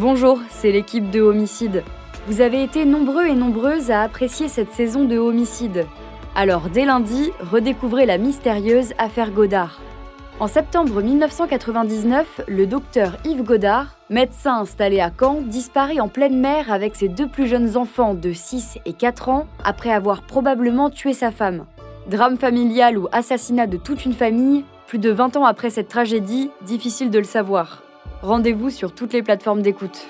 Bonjour, c'est l'équipe de Homicide. Vous avez été nombreux et nombreuses à apprécier cette saison de Homicide. Alors dès lundi, redécouvrez la mystérieuse affaire Godard. En septembre 1999, le docteur Yves Godard, médecin installé à Caen, disparaît en pleine mer avec ses deux plus jeunes enfants de 6 et 4 ans après avoir probablement tué sa femme. Drame familial ou assassinat de toute une famille, plus de 20 ans après cette tragédie, difficile de le savoir. Rendez-vous sur toutes les plateformes d'écoute.